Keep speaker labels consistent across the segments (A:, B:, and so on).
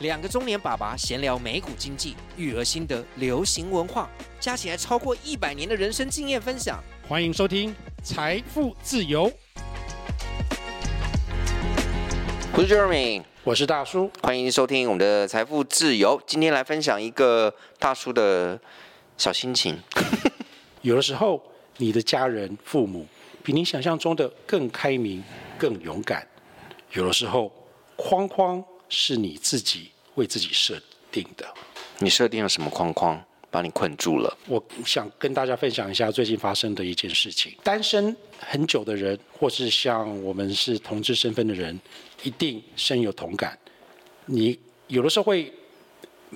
A: 两个中年爸爸闲聊美股经济、育儿心得、流行文化，加起来超过一百年的人生经验分享。
B: 欢迎收听《财富自由》。
A: 我是 Jeremy，
B: 我是大叔，
A: 欢迎收听我们的《财富自由》。今天来分享一个大叔的小心情。
B: 有的时候，你的家人、父母比你想象中的更开明、更勇敢；有的时候，框框。是你自己为自己设定的。
A: 你设定了什么框框，把你困住了？
B: 我想跟大家分享一下最近发生的一件事情。单身很久的人，或是像我们是同志身份的人，一定深有同感。你有的时候会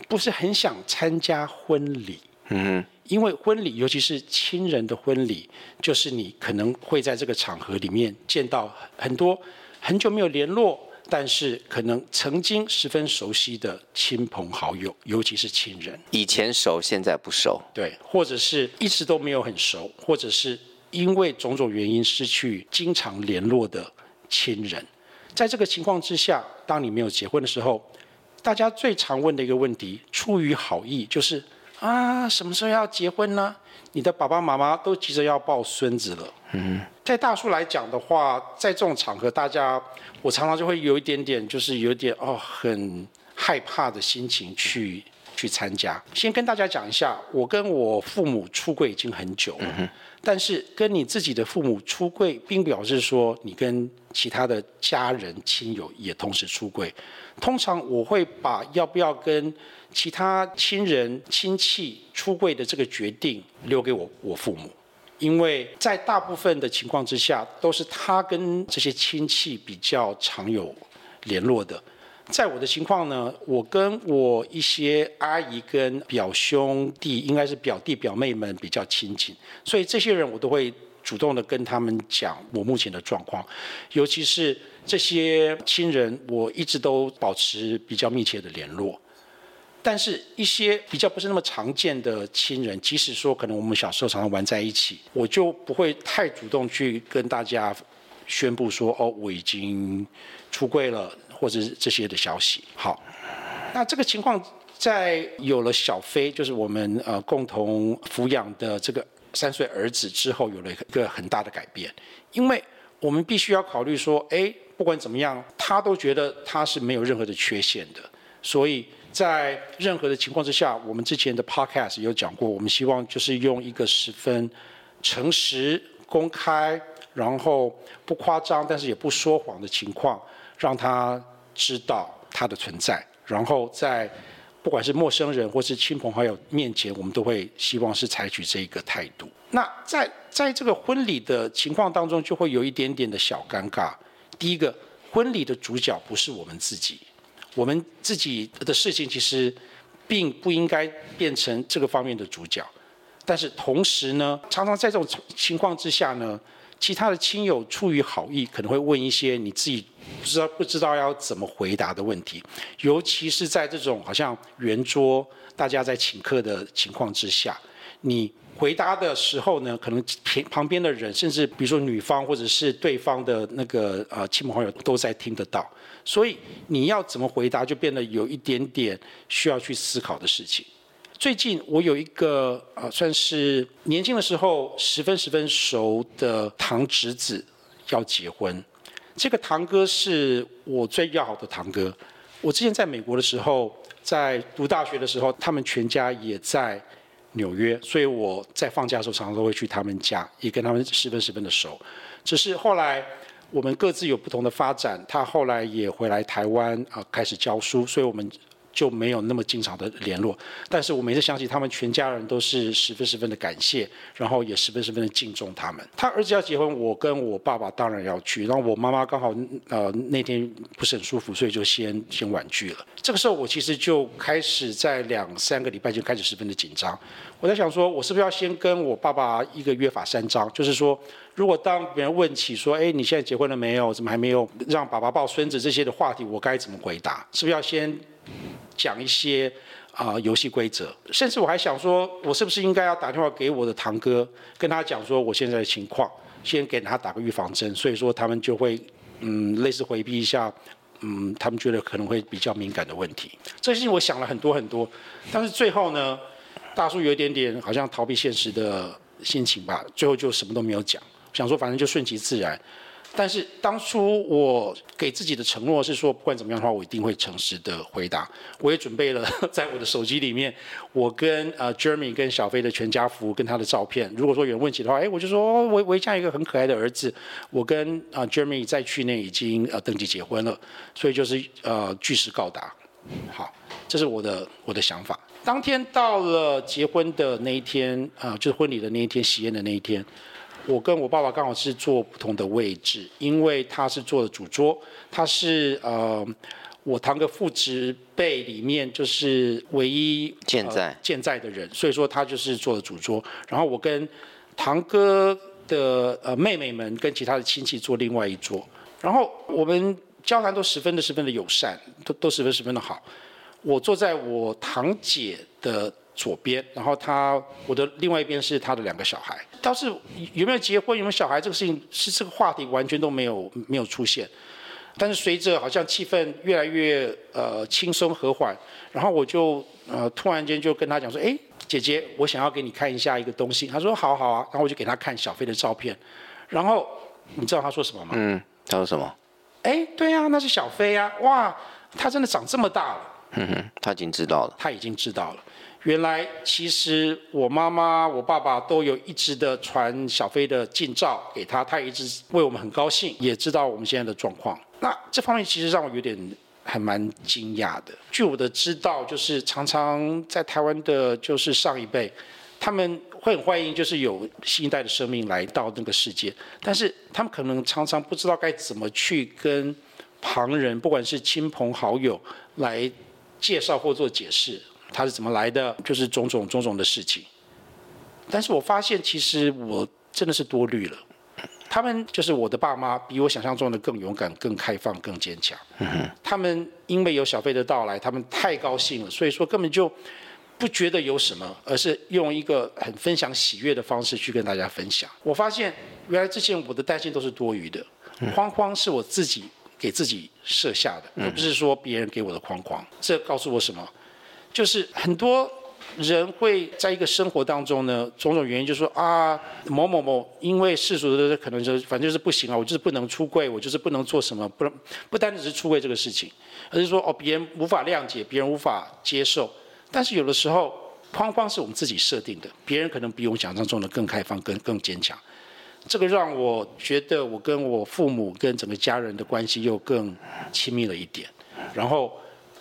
B: 不是很想参加婚礼，嗯哼，因为婚礼，尤其是亲人的婚礼，就是你可能会在这个场合里面见到很多很久没有联络。但是可能曾经十分熟悉的亲朋好友，尤其是亲人，
A: 以前熟，现在不熟，
B: 对，或者是一直都没有很熟，或者是因为种种原因失去经常联络的亲人，在这个情况之下，当你没有结婚的时候，大家最常问的一个问题，出于好意，就是啊，什么时候要结婚呢？你的爸爸妈妈都急着要抱孙子了。嗯，在大叔来讲的话，在这种场合，大家我常常就会有一点点，就是有点哦，很害怕的心情去去参加。先跟大家讲一下，我跟我父母出柜已经很久了。嗯但是跟你自己的父母出柜，并表示说你跟其他的家人亲友也同时出柜。通常我会把要不要跟其他亲人亲戚出柜的这个决定留给我我父母，因为在大部分的情况之下，都是他跟这些亲戚比较常有联络的。在我的情况呢，我跟我一些阿姨跟表兄弟，应该是表弟表妹们比较亲近，所以这些人我都会主动的跟他们讲我目前的状况，尤其是这些亲人，我一直都保持比较密切的联络。但是，一些比较不是那么常见的亲人，即使说可能我们小时候常常玩在一起，我就不会太主动去跟大家宣布说，哦，我已经出柜了。或者是这些的消息。好，那这个情况在有了小飞，就是我们呃共同抚养的这个三岁儿子之后，有了一个很大的改变。因为我们必须要考虑说，哎，不管怎么样，他都觉得他是没有任何的缺陷的。所以在任何的情况之下，我们之前的 podcast 有讲过，我们希望就是用一个十分诚实、公开，然后不夸张，但是也不说谎的情况，让他。知道他的存在，然后在不管是陌生人或是亲朋好友面前，我们都会希望是采取这一个态度。那在在这个婚礼的情况当中，就会有一点点的小尴尬。第一个，婚礼的主角不是我们自己，我们自己的事情其实并不应该变成这个方面的主角。但是同时呢，常常在这种情况之下呢。其他的亲友出于好意，可能会问一些你自己不知道不知道要怎么回答的问题，尤其是在这种好像圆桌大家在请客的情况之下，你回答的时候呢，可能旁旁边的人，甚至比如说女方或者是对方的那个呃亲朋好友都在听得到，所以你要怎么回答就变得有一点点需要去思考的事情。最近我有一个呃，算是年轻的时候十分十分熟的堂侄子要结婚。这个堂哥是我最要好的堂哥。我之前在美国的时候，在读大学的时候，他们全家也在纽约，所以我在放假的时候常常都会去他们家，也跟他们十分十分的熟。只是后来我们各自有不同的发展，他后来也回来台湾啊，开始教书，所以我们。就没有那么经常的联络，但是我每次想起他们全家人都是十分十分的感谢，然后也十分十分的敬重他们。他儿子要结婚，我跟我爸爸当然要去，然后我妈妈刚好呃那天不是很舒服，所以就先先婉拒了。这个时候我其实就开始在两三个礼拜就开始十分的紧张，我在想说，我是不是要先跟我爸爸一个约法三章，就是说，如果当别人问起说，哎，你现在结婚了没有？怎么还没有让爸爸抱孙子这些的话题，我该怎么回答？是不是要先？讲一些啊、游戏规则，甚至我还想说，我是不是应该要打电话给我的堂哥，跟他讲说我现在的情况，先给他打个预防针。所以说他们就会嗯类似回避一下嗯，他们觉得可能会比较敏感的问题。这些事情我想了很多很多，但是最后呢，大叔有一点点好像逃避现实的心情吧，最后就什么都没有讲，想说反正就顺其自然。但是当初我给自己的承诺是说，不管怎么样的话，我一定会诚实的回答。我也准备了在我的手机里面，我跟呃 Jeremy 跟小飞的全家福跟他的照片。如果说有人问起的话，哎，我就说我我家一个很可爱的儿子，我跟啊、呃、Jeremy 在去年已经呃登记结婚了，所以就是呃据实告答。好，这是我的我的想法。当天到了结婚的那一天啊、呃，就是婚礼的那一天，喜宴的那一天。我跟我爸爸刚好是坐不同的位置，因为他是坐的主桌，他是呃我堂哥父职辈里面就是唯一
C: 健在、呃、
B: 健在的人，所以说他就是坐的主桌。然后我跟堂哥的呃妹妹们跟其他的亲戚坐另外一桌，然后我们交谈都十分的十分的友善，都都十分十分的好。我坐在我堂姐的左边，然后他我的另外一边是他的两个小孩。倒是有没有结婚，有没有小孩，这个事情是这个话题完全都没有没有出现。但是随着好像气氛越来越呃轻松和缓，然后我就呃突然间就跟他讲说：“哎，姐姐，我想要给你看一下一个东西。”他说：“好好啊。”然后我就给他看小飞的照片。然后你知道他说什么吗？
C: 嗯，他说什么？
B: 哎，对呀、啊，那是小飞呀、啊！哇，他真的长这么大了。
C: 哼，他已经知道了。
B: 他已经知道了。原来其实我妈妈、我爸爸都有一直的传小飞的近照给他，他一直为我们很高兴，也知道我们现在的状况。那这方面其实让我有点还蛮惊讶的。据我的知道，就是常常在台湾的，就是上一辈，他们会很欢迎，就是有新一代的生命来到那个世界，但是他们可能常常不知道该怎么去跟旁人，不管是亲朋好友来介绍或做解释。他是怎么来的？就是种种种种的事情，但是我发现其实我真的是多虑了。他们就是我的爸妈，比我想象中的更勇敢、更开放、更坚强。他们因为有小飞的到来，他们太高兴了，所以说根本就不觉得有什么，而是用一个很分享喜悦的方式去跟大家分享。我发现原来之前我的担心都是多余的，框框是我自己给自己设下的，而不是说别人给我的框框。这告诉我什么？就是很多人会在一个生活当中呢，种种原因，就是说啊，某某某，因为世俗的可能就是反正就是不行啊，我就是不能出柜，我就是不能做什么，不能不单只是出柜这个事情，而是说哦，别人无法谅解，别人无法接受。但是有的时候，框框是我们自己设定的，别人可能比我们想象中的更开放、更更坚强。这个让我觉得我跟我父母跟整个家人的关系又更亲密了一点，然后。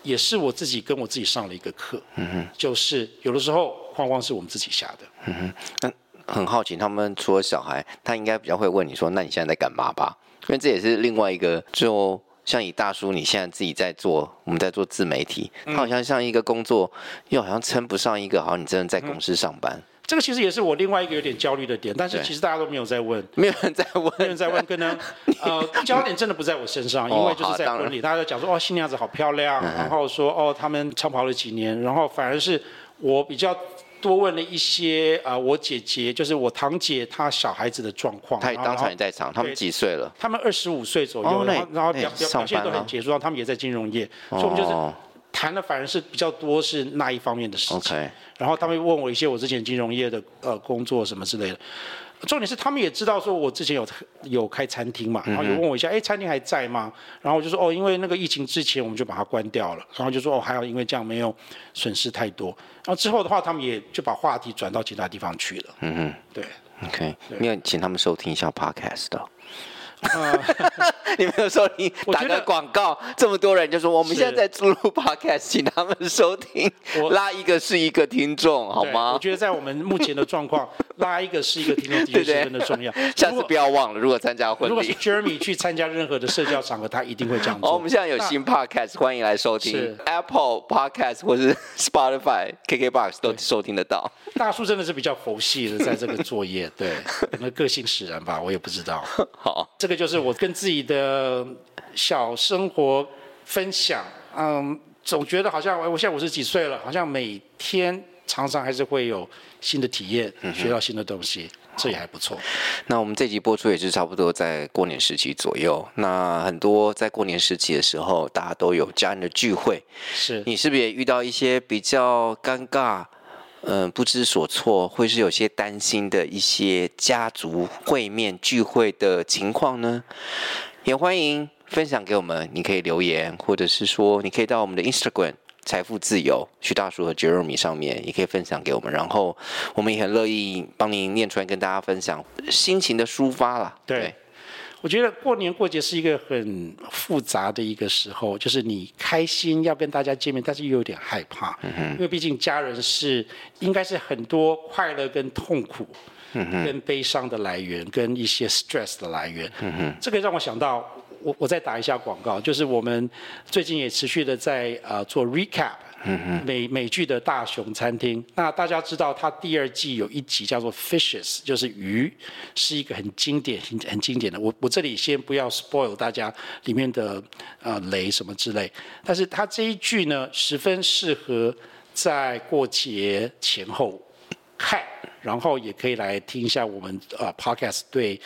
B: 也是我自己跟我自己上了一个课，嗯哼，就是有的时候框框是我们自己下的，
C: 嗯哼。那很好奇，他们除了小孩，他应该比较会问你说：“那你现在在干嘛吧？”因为这也是另外一个，就像以大叔你现在自己在做，我们在做自媒体，他好像像一个工作，又好像称不上一个，好像你真的在公司上班。
B: 这个其实也是我另外一个有点焦虑的点，但是其实大家都没有在问，
C: 没有人在问，
B: 没有人在问，可能 呃焦点真的不在我身上，因为就是在婚礼，大家都讲说哦新娘子好漂亮，然后说哦他们长跑了几年，然后反而是我比较多问了一些啊、呃、我姐姐就是我堂姐她小孩子的状况，
C: 她也当场也在场，他们几岁了？
B: 他们二十五岁左右，哦、然后然后表表表现都很杰出，然后他们也在金融业，所以我们就是。谈的反而是比较多是那一方面的事情，Okay. 然后他们问我一些我之前金融业的呃工作什么之类的，重点是他们也知道说我之前有有开餐厅嘛，然后就问我一下，哎、欸，餐厅还在吗？然后我就说哦，因为那个疫情之前我们就把它关掉了，然后就说哦，还好，因为这样没有损失太多。然后之后的话，他们也就把话题转到其他地方去了。嗯哼，对
C: ，OK，你有请他们收听一下 Podcast 的。呃，你没有说你打个广告，这么多人就说我们现在在录 podcast，请他们收听，拉一个是一个听众，好吗？
B: 我觉得在我们目前的状况，拉一个是一个听众，的确是真的重要。
C: 下次不要忘了，如果参加婚礼，
B: 如果是 Jeremy 去参加任何的社交场合，他一定会这样做。
C: 哦，我们现在有新 podcast，欢迎来收听，Apple Podcast 或是 Spotify、KKBox 都收听得到。
B: 大叔真的是比较佛系的，在这个作业，对，可能个性使然吧，我也不知道。
C: 好，
B: 这个就是我跟自己的小生活分享。嗯，总觉得好像我现在五十几岁了，好像每天常常还是会有新的体验，学到新的东西，嗯、这也还不错。
C: 那我们这集播出也是差不多在过年时期左右。那很多在过年时期的时候，大家都有家人的聚会，
B: 是
C: 你是不是也遇到一些比较尴尬？嗯，不知所措，或是有些担心的一些家族会面聚会的情况呢？也欢迎分享给我们，你可以留言，或者是说，你可以到我们的 Instagram 财富自由徐大叔和 Jeremy 上面，也可以分享给我们，然后我们也很乐意帮您念出来跟大家分享心情的抒发啦。
B: 对。对我觉得过年过节是一个很复杂的一个时候，就是你开心要跟大家见面，但是又有点害怕，嗯，因为毕竟家人是应该是很多快乐跟痛苦，跟悲伤的来源，跟一些 stress 的来源，这个让我想到，我我再打一下广告，就是我们最近也持续的在呃做 recap。美美剧的大熊餐厅，那大家知道它第二季有一集叫做 Fishes，就是鱼，是一个很经典、很很经典的。我我这里先不要 spoil 大家里面的呃雷什么之类，但是它这一剧呢，十分适合在过节前后看，然后也可以来听一下我们呃 podcast 对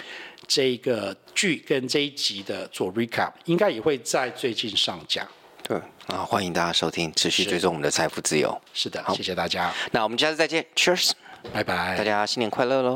B: 这一个剧跟这一集的做 recap，应该也会在最近上架。
C: 对啊，欢迎大家收听，持续追踪我们的财富自由。
B: 是的，好，谢谢大家。
C: 那我们下次再见，Cheers，
B: 拜拜，
C: 大家新年快乐喽。